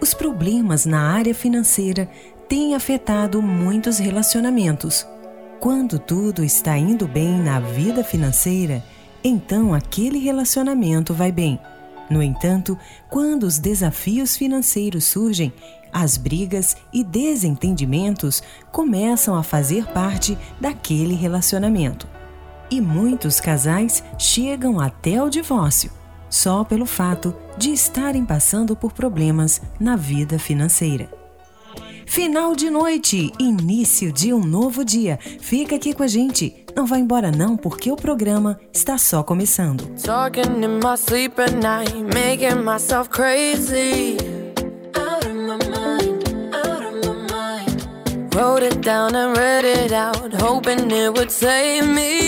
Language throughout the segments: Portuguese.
os problemas na área financeira têm afetado muitos relacionamentos. Quando tudo está indo bem na vida financeira, então aquele relacionamento vai bem. No entanto, quando os desafios financeiros surgem, as brigas e desentendimentos começam a fazer parte daquele relacionamento. E muitos casais chegam até o divórcio só pelo fato de estarem passando por problemas na vida financeira. Final de noite, início de um novo dia. Fica aqui com a gente. Não vá embora não, porque o programa está só começando. Talking in my sleep at night, making myself crazy. Out of my mind, out of my mind. Wrote it down and read it out, hoping it would save me.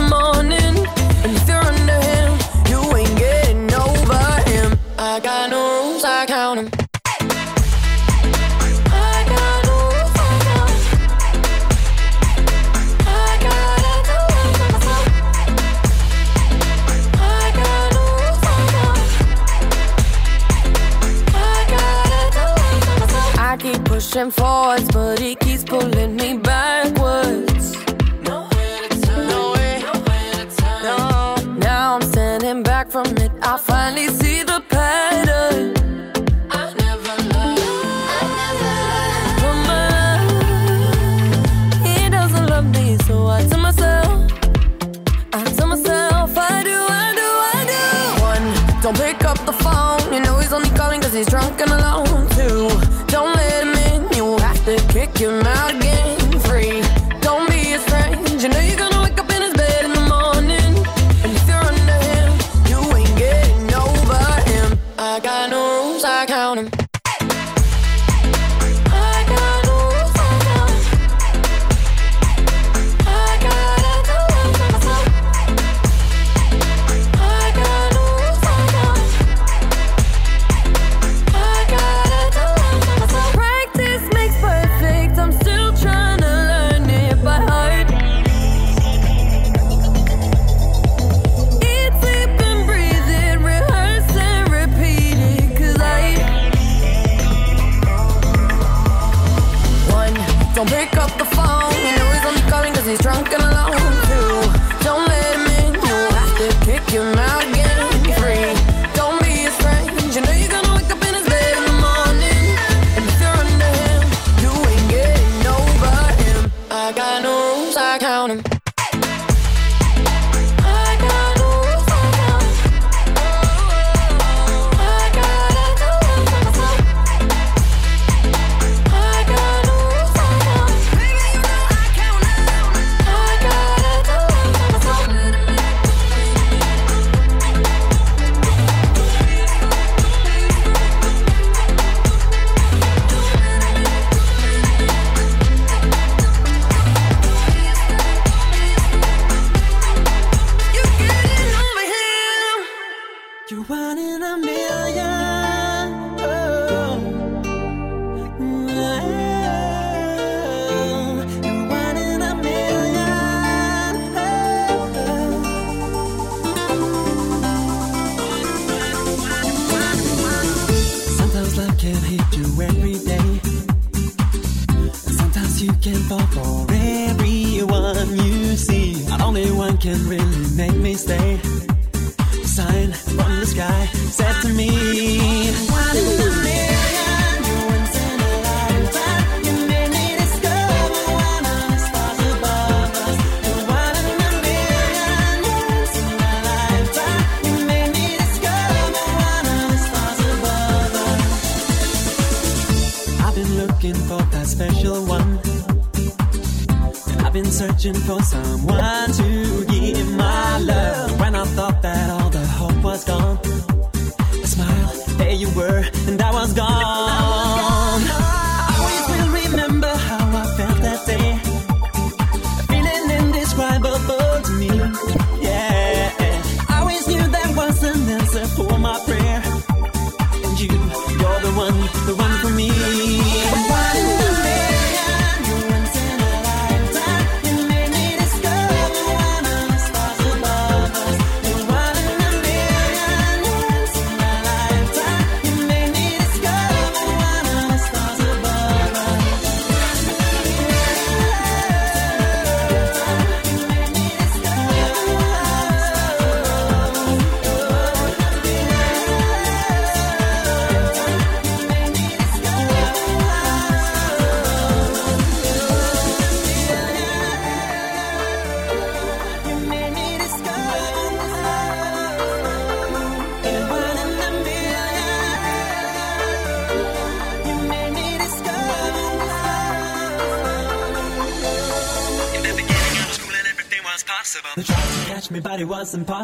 pushing forwards, but he keeps pulling me to kick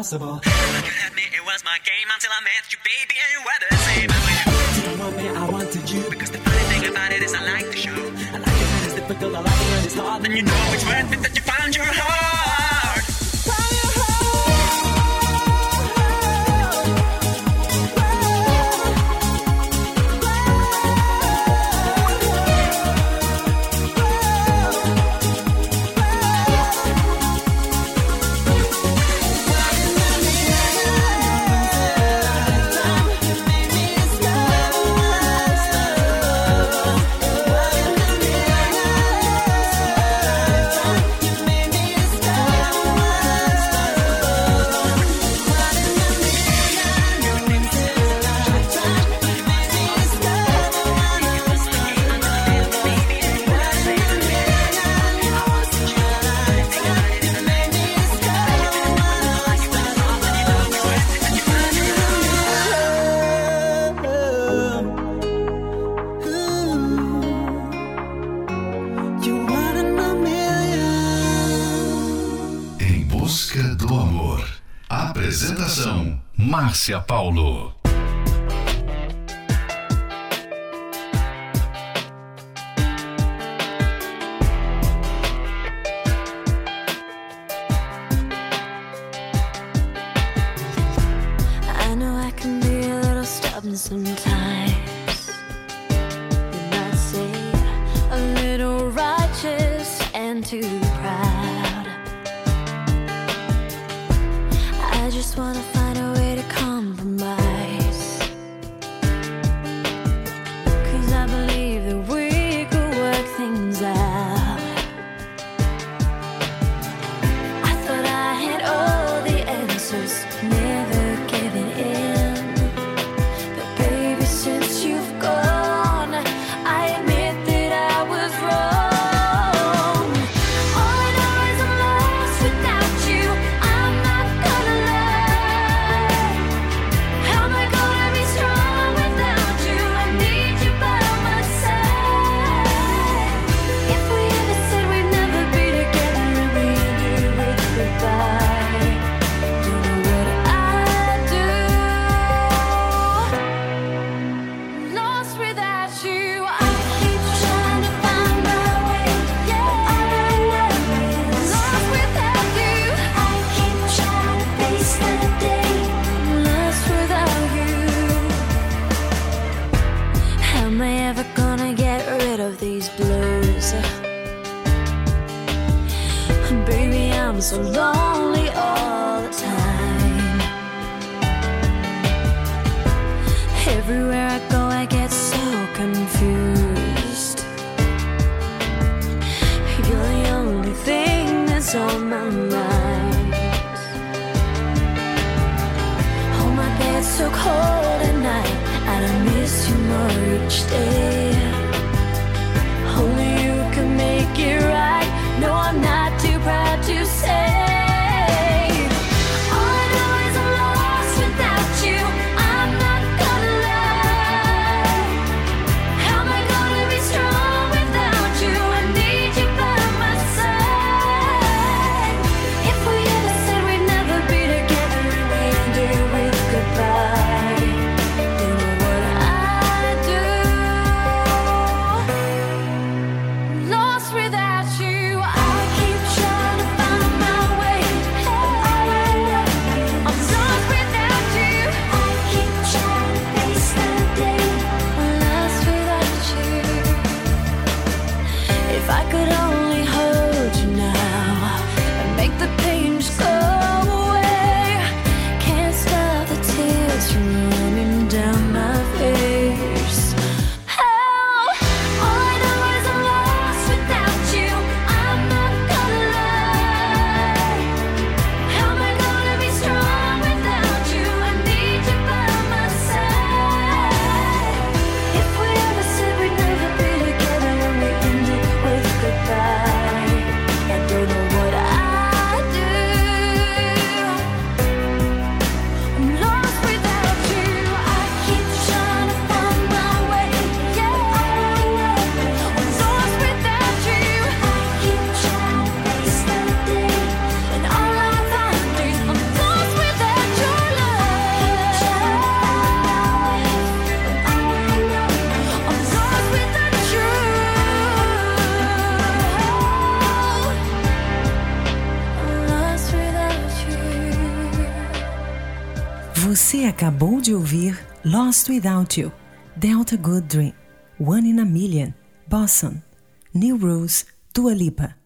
possible. Márcia Paulo. Lost Without You, Delta Good Dream, One in a Million, Boston, New Rules, Dua Lipa.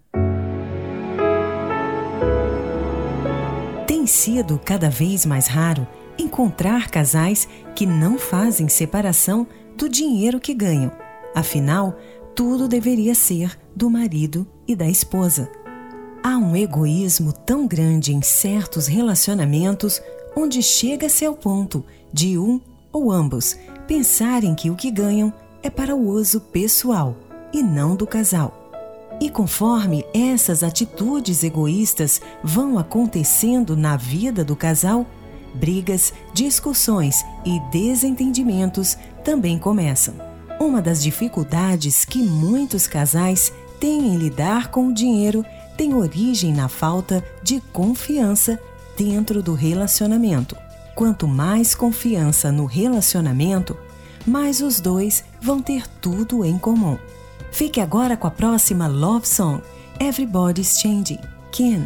Tem sido cada vez mais raro encontrar casais que não fazem separação do dinheiro que ganham. Afinal, tudo deveria ser do marido e da esposa. Há um egoísmo tão grande em certos relacionamentos onde chega-se ao ponto de um ou ambos pensarem que o que ganham é para o uso pessoal e não do casal. E conforme essas atitudes egoístas vão acontecendo na vida do casal, brigas, discussões e desentendimentos também começam. Uma das dificuldades que muitos casais têm em lidar com o dinheiro tem origem na falta de confiança dentro do relacionamento. Quanto mais confiança no relacionamento, mais os dois vão ter tudo em comum. Fique agora com a próxima Love Song, Everybody's Changing, Ken.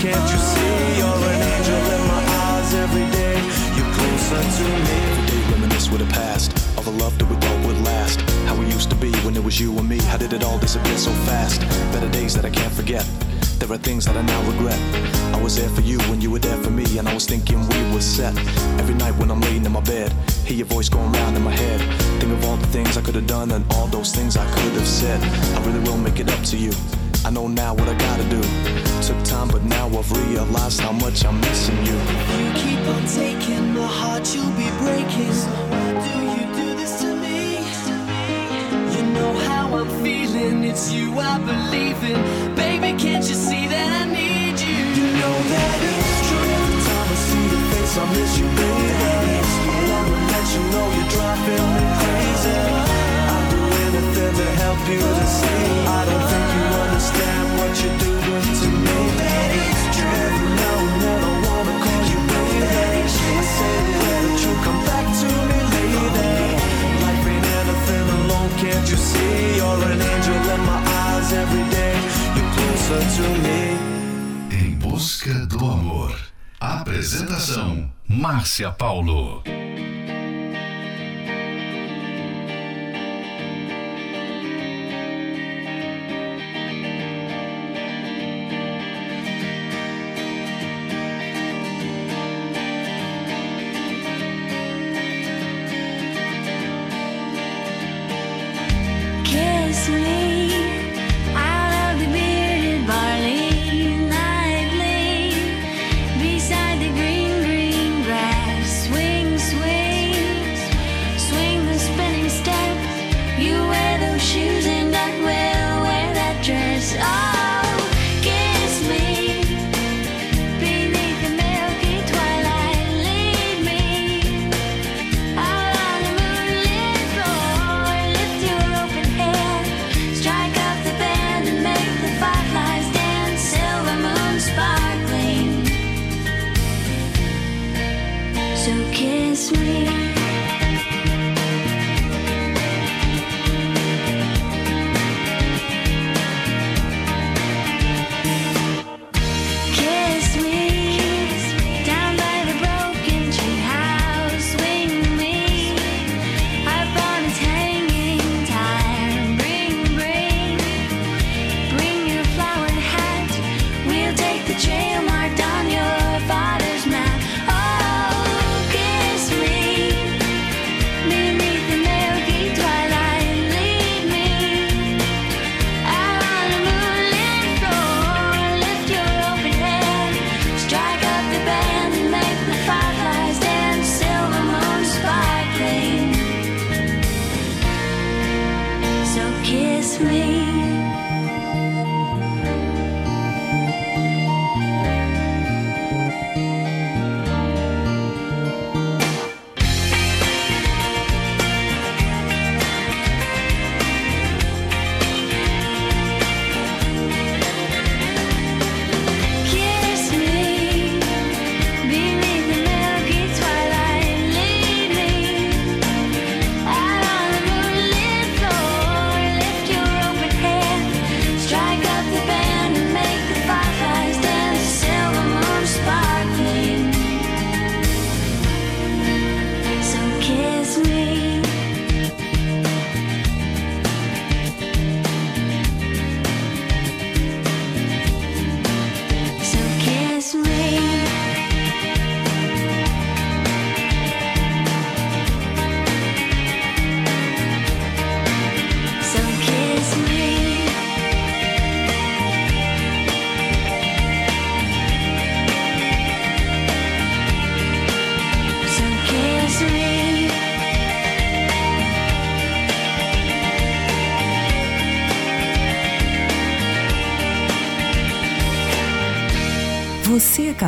Can't you see? You're an angel in my eyes every day. You're closer to me. Every day reminisce with the past. All the love that we thought would last. How we used to be when it was you and me. How did it all disappear so fast? Better days that I can't forget. There are things that I now regret. I was there for you when you were there for me, and I was thinking we were set. Every night when I'm laying in my bed, hear your voice going round in my head. Think of all the things I could have done and all those things I could have said. I really will make it up to you. I know now what I gotta do. Took time, but now I've realized how much I'm missing you. You keep on taking my heart, you'll be breaking. So do you do this to me? You know how I'm feeling, it's you I believe in. Baby, can't you see that I need you? You know that it's true. Every time I see your face, I miss you, baby. I wanna let you know you're driving me crazy. To help you to see. I don't think you understand what you're doing to me. Every now and then I wanna call you baby. I say that you'll come back to me, lady. Life ain't anything alone, can't you see? You're an angel in my eyes every day. You're closer to me. Em busca do amor. Apresentação: Márcia Paulo.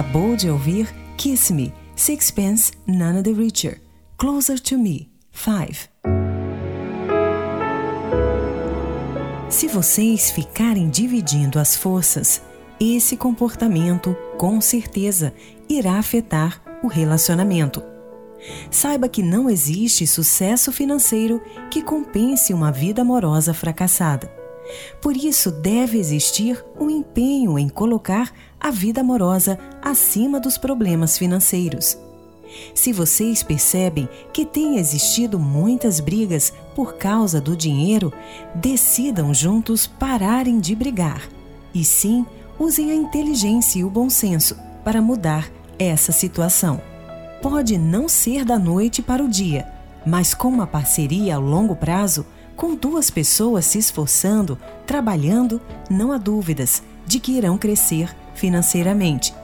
Acabou de ouvir Kiss Me, Sixpence None the Richer, Closer to Me, 5. Se vocês ficarem dividindo as forças, esse comportamento com certeza irá afetar o relacionamento. Saiba que não existe sucesso financeiro que compense uma vida amorosa fracassada. Por isso, deve existir um empenho em colocar a vida amorosa acima dos problemas financeiros. Se vocês percebem que tem existido muitas brigas por causa do dinheiro, decidam juntos pararem de brigar. E sim, usem a inteligência e o bom senso para mudar essa situação. Pode não ser da noite para o dia, mas com uma parceria ao longo prazo, com duas pessoas se esforçando, trabalhando, não há dúvidas de que irão crescer financeiramente.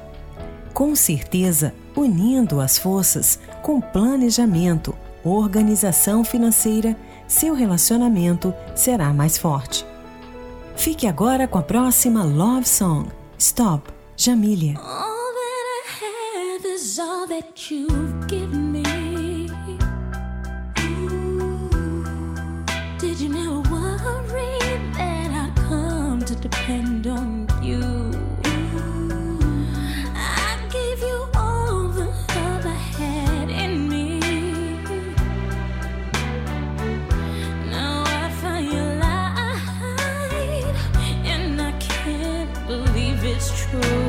Com certeza, unindo as forças com planejamento, organização financeira, seu relacionamento será mais forte. Fique agora com a próxima Love Song, Stop, Jamília. All that I true.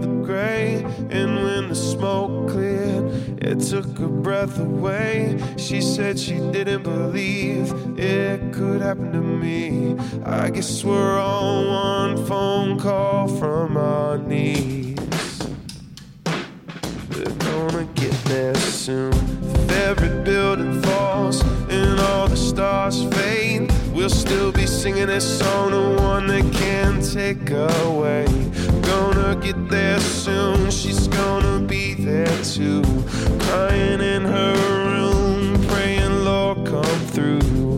The gray. And when the smoke cleared, it took her breath away. She said she didn't believe it could happen to me. I guess we're all one phone call from our knees. We're gonna get there soon. If every building falls and all the stars fade, we'll still be singing this song, the one that can't take away. Gonna get there soon. She's gonna be there too, crying in her room, praying, Lord, come through.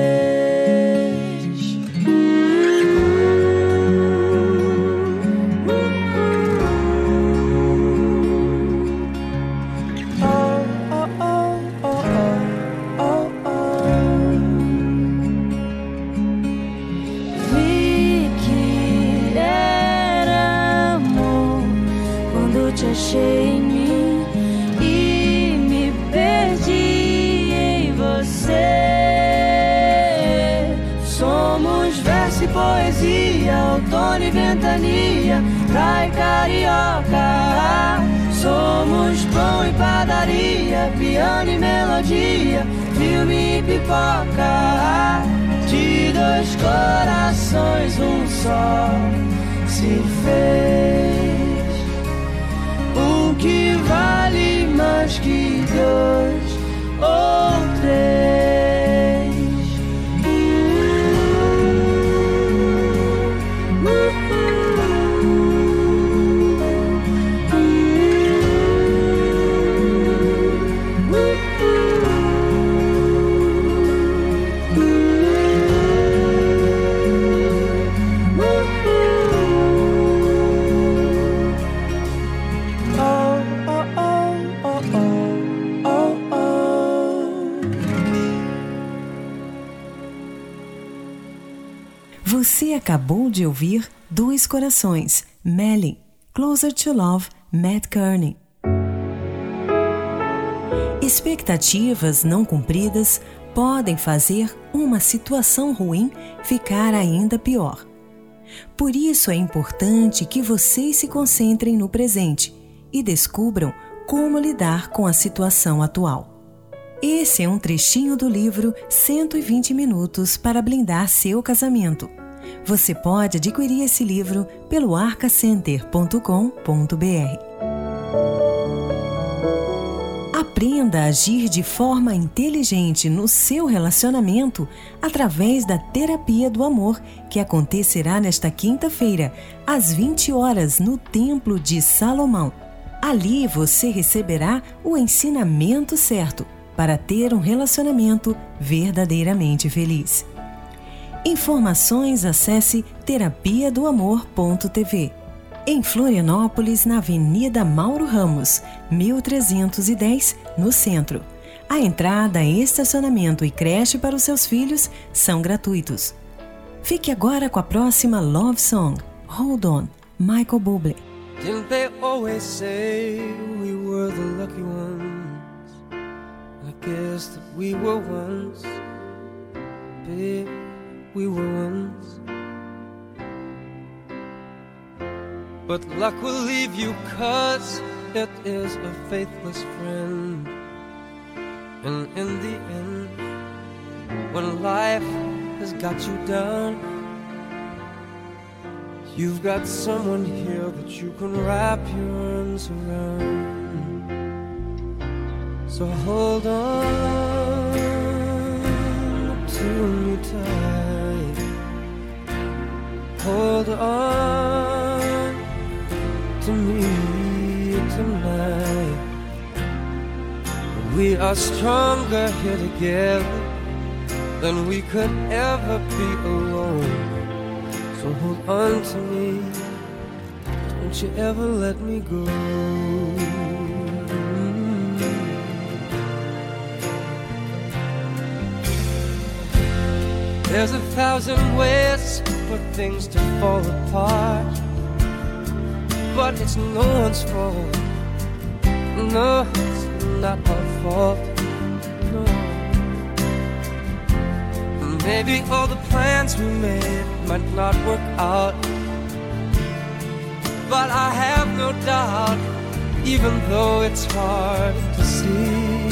Carioca. Somos pão e padaria, piano e melodia, filme e pipoca. De dois corações, um só se fez. Acabou de ouvir Dois Corações, Melly, Closer to Love, Matt Kearney. Expectativas não cumpridas podem fazer uma situação ruim ficar ainda pior. Por isso é importante que vocês se concentrem no presente e descubram como lidar com a situação atual. Esse é um trechinho do livro 120 Minutos para Blindar Seu Casamento. Você pode adquirir esse livro pelo arcacenter.com.br. Aprenda a agir de forma inteligente no seu relacionamento através da Terapia do Amor, que acontecerá nesta quinta-feira, às 20 horas, no Templo de Salomão. Ali você receberá o ensinamento certo para ter um relacionamento verdadeiramente feliz. Informações acesse terapia do amor.tv. Em Florianópolis, na Avenida Mauro Ramos, 1310, no centro. A entrada, estacionamento e creche para os seus filhos são gratuitos. Fique agora com a próxima Love Song, Hold On, Michael Bublé. Didn't they always say we were the lucky ones? I guess that we were once, babe, we were once. But luck will leave you cause it is a faithless friend. And in the end, when life has got you down, You've got someone here that you can wrap your arms around. So hold on to me tight. Hold on to me tonight. We are stronger here together than we could ever be alone. So hold on to me. Don't you ever let me go. There's a thousand ways for things to fall apart. But it's no one's fault. No, it's not our fault. No. Maybe all the plans we made might not work out. But I have no doubt, even though it's hard to see.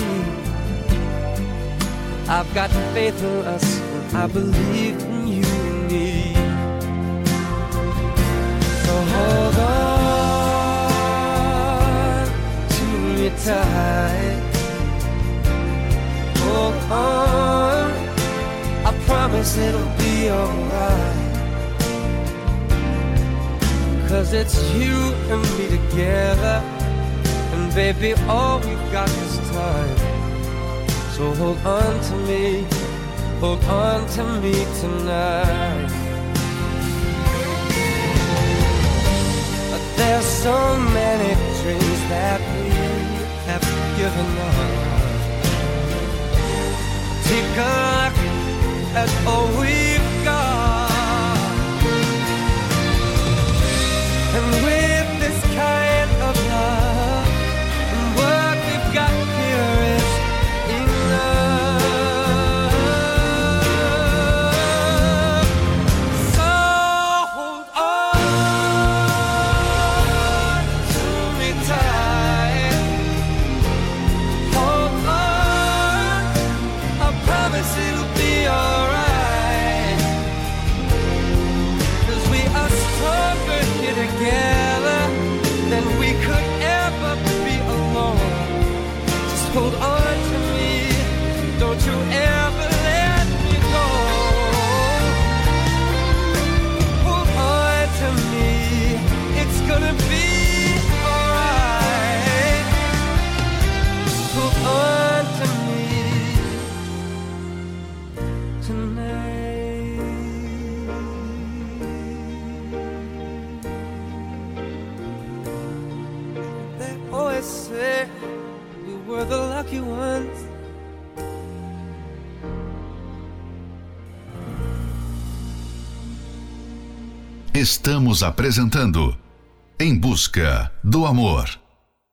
I've got faith in us, I believe in you and me. So hold on to me tight. Hold on. I promise it'll be alright. Cause it's you and me together. And baby, all we've got is time. So hold on to me, hold on to me tonight. But there's so many dreams that we have given up. Take a look at all we've were the lucky ones. Estamos apresentando Em Busca do Amor.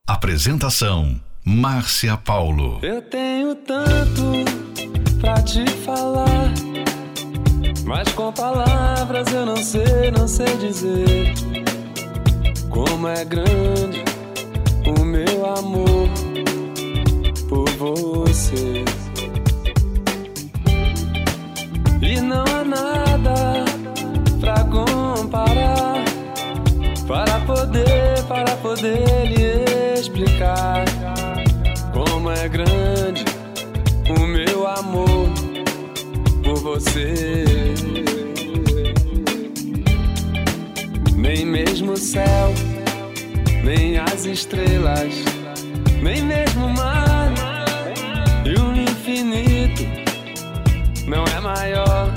Apresentação: Márcia Paulo. Eu tenho tanto pra te falar, mas com palavras eu não sei, não sei dizer como é grande o meu amor E não há nada pra comparar para poder, para poder lhe explicar como é grande o meu amor por você. Nem mesmo o céu, nem as estrelas, nem mesmo o mar não é maior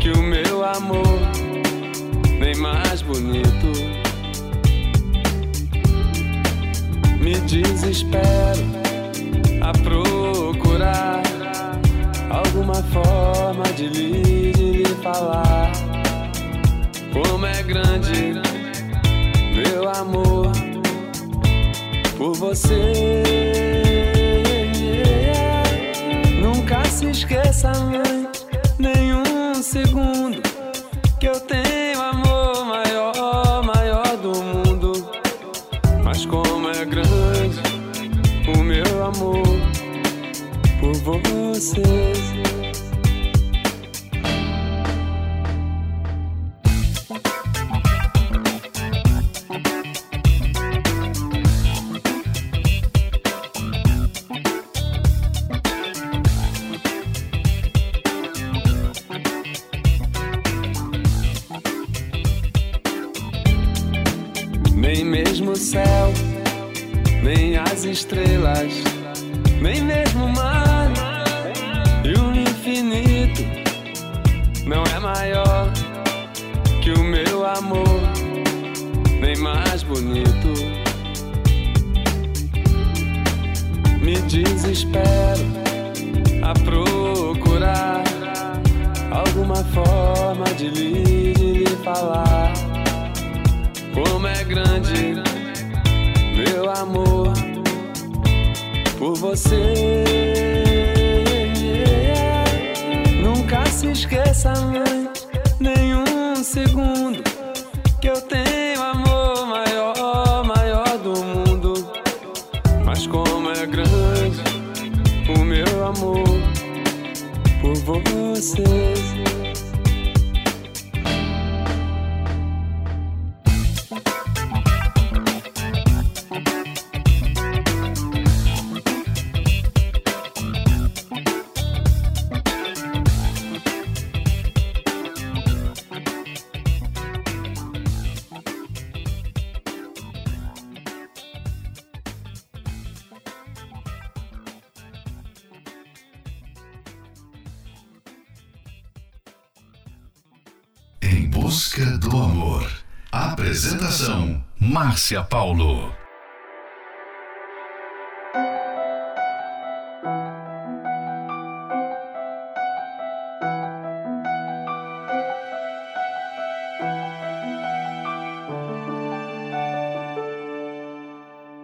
que o meu amor, nem mais bonito. Me desespero a procurar alguma forma de lhe, de lhe falar como é grande meu amor por você. Se esqueça, mãe, nenhum segundo que eu tenho amor maior, maior do mundo. Mas como é grande o meu amor por você. Márcia Paulo.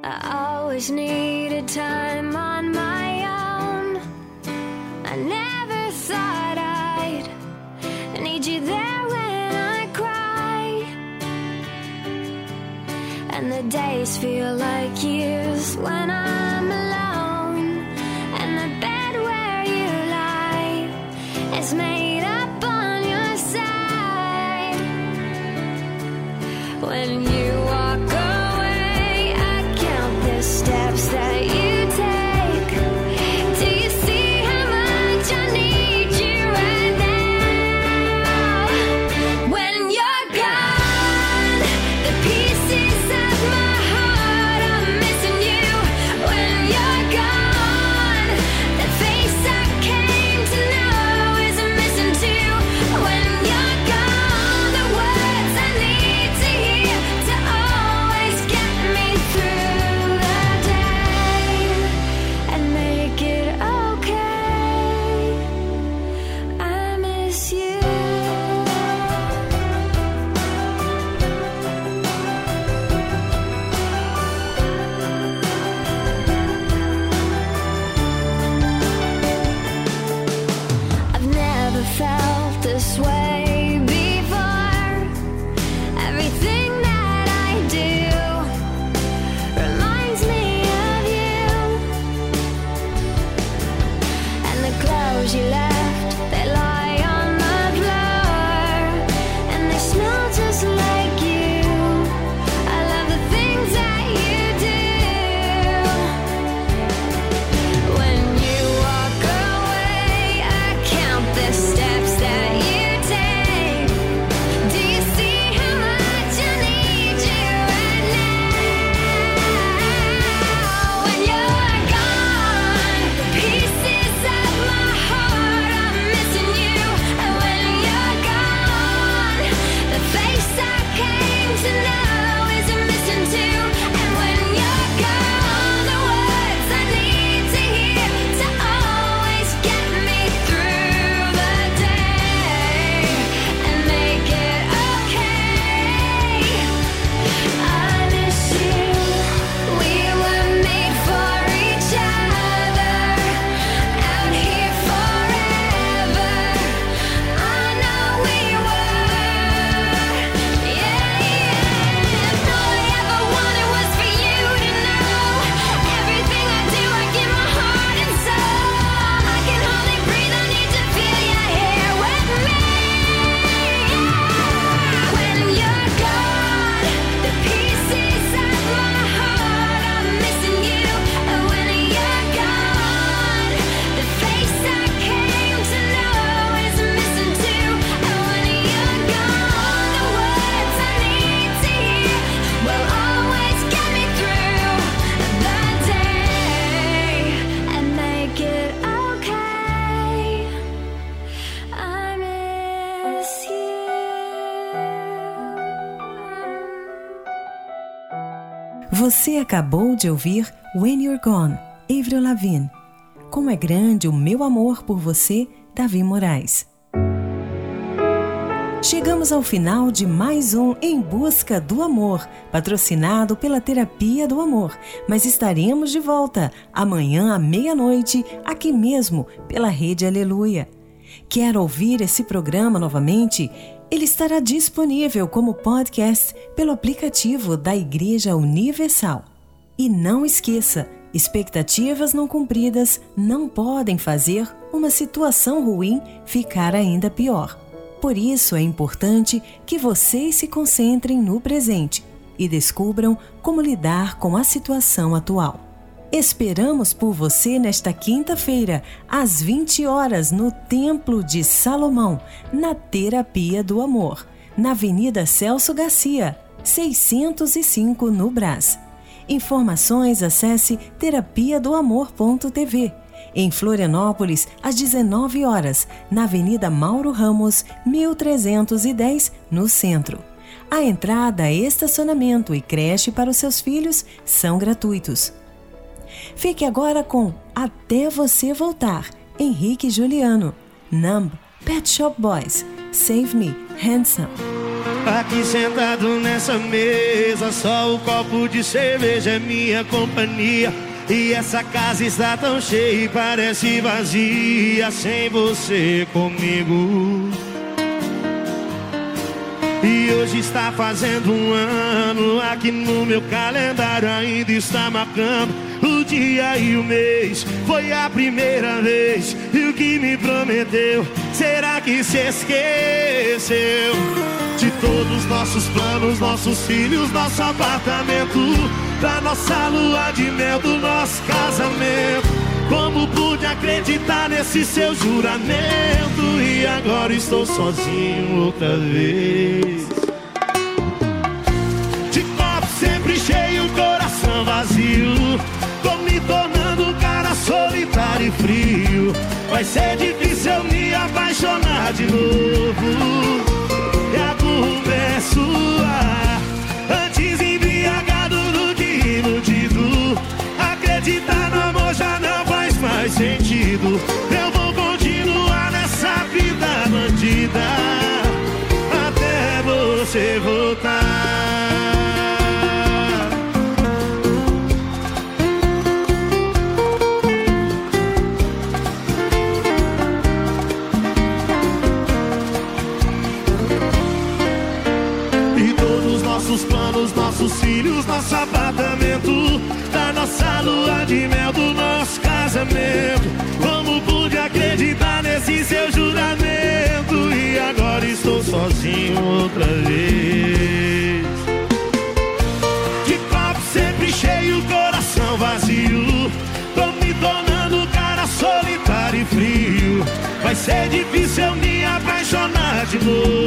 I always needed time days feel like years when I'm acabou de ouvir When You're Gone, Avril Lavigne. Como é grande o meu amor por você, Davi Moraes. Chegamos ao final de mais um Em Busca do Amor, patrocinado pela Terapia do Amor. Mas estaremos de volta amanhã à meia-noite, aqui mesmo, pela Rede Aleluia. Quer ouvir esse programa novamente? Ele estará disponível como podcast pelo aplicativo da Igreja Universal. E não esqueça, expectativas não cumpridas não podem fazer uma situação ruim ficar ainda pior. Por isso é importante que vocês se concentrem no presente e descubram como lidar com a situação atual. Esperamos por você nesta quinta-feira, às 20 horas, no Templo de Salomão, na Terapia do Amor, na Avenida Celso Garcia, 605 no Brás. Informações acesse terapia do amor.tv. Em Florianópolis, às 19 horas, na Avenida Mauro Ramos, 1310, no centro. A entrada, estacionamento e creche para os seus filhos são gratuitos. Fique agora com Até Você Voltar, Henrique Juliano. Numb, Pet Shop Boys, Save Me, Handsome. Aqui sentado nessa mesa, só o copo de cerveja é minha companhia. E essa casa está tão cheia e parece vazia sem você comigo. E hoje está fazendo um ano, aqui no meu calendário ainda está marcando o dia e o mês. Foi a primeira vez e o que me prometeu, será que se esqueceu? Todos os nossos planos, nossos filhos, nosso apartamento, da nossa lua de mel, do nosso casamento. Como pude acreditar nesse seu juramento e agora estou sozinho outra vez? De copo sempre cheio, coração vazio. Tô me tornando um cara solitário e frio. Vai ser difícil me apaixonar de novo. Sua. Nossa lua de mel, do nosso casamento. Como pude acreditar nesse seu juramento? E agora estou sozinho outra vez. De copo sempre cheio, coração vazio. Tô me tornando cara solitário e frio. Vai ser difícil eu me apaixonar de novo.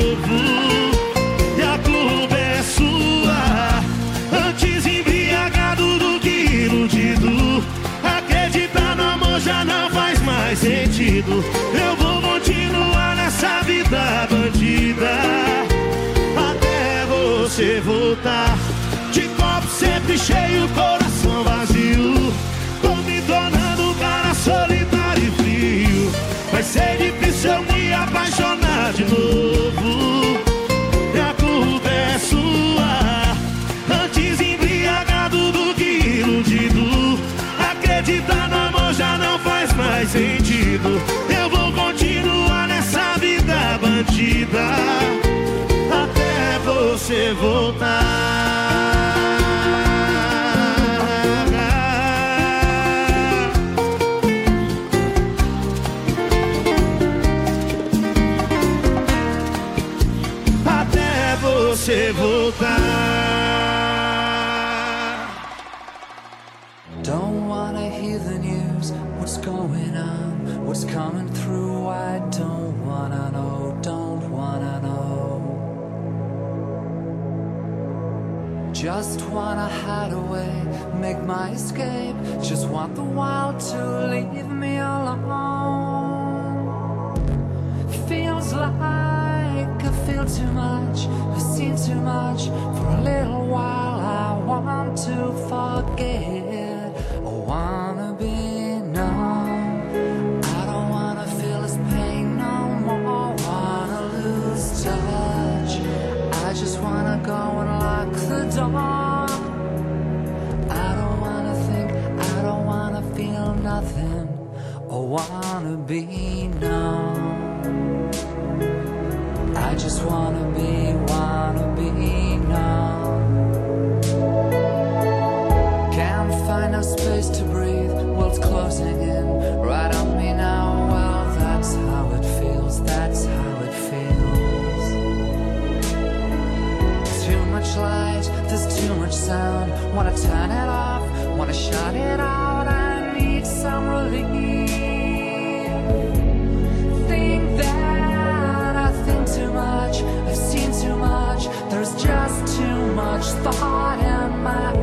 Cheio, coração vazio. Tô me tornando cara solitário e frio. Vai ser difícil eu me apaixonar de novo. E a culpa é sua. Antes embriagado do que iludido. Acreditar no amor já não faz mais sentido. Eu vou continuar nessa vida bandida. Até você voltar. Wanna hide away, make my escape. Just want the world to leave me alone. Feels like I feel too much, I've seen too much. For a little while, I want to be known. I just wanna be, wanna be known. Can't find a space to breathe, world's closing in right on me now. Well, that's how it feels, that's how it feels. Too much light, there's too much sound. Wanna turn it off, wanna shut it out. I need some relief. the heart and my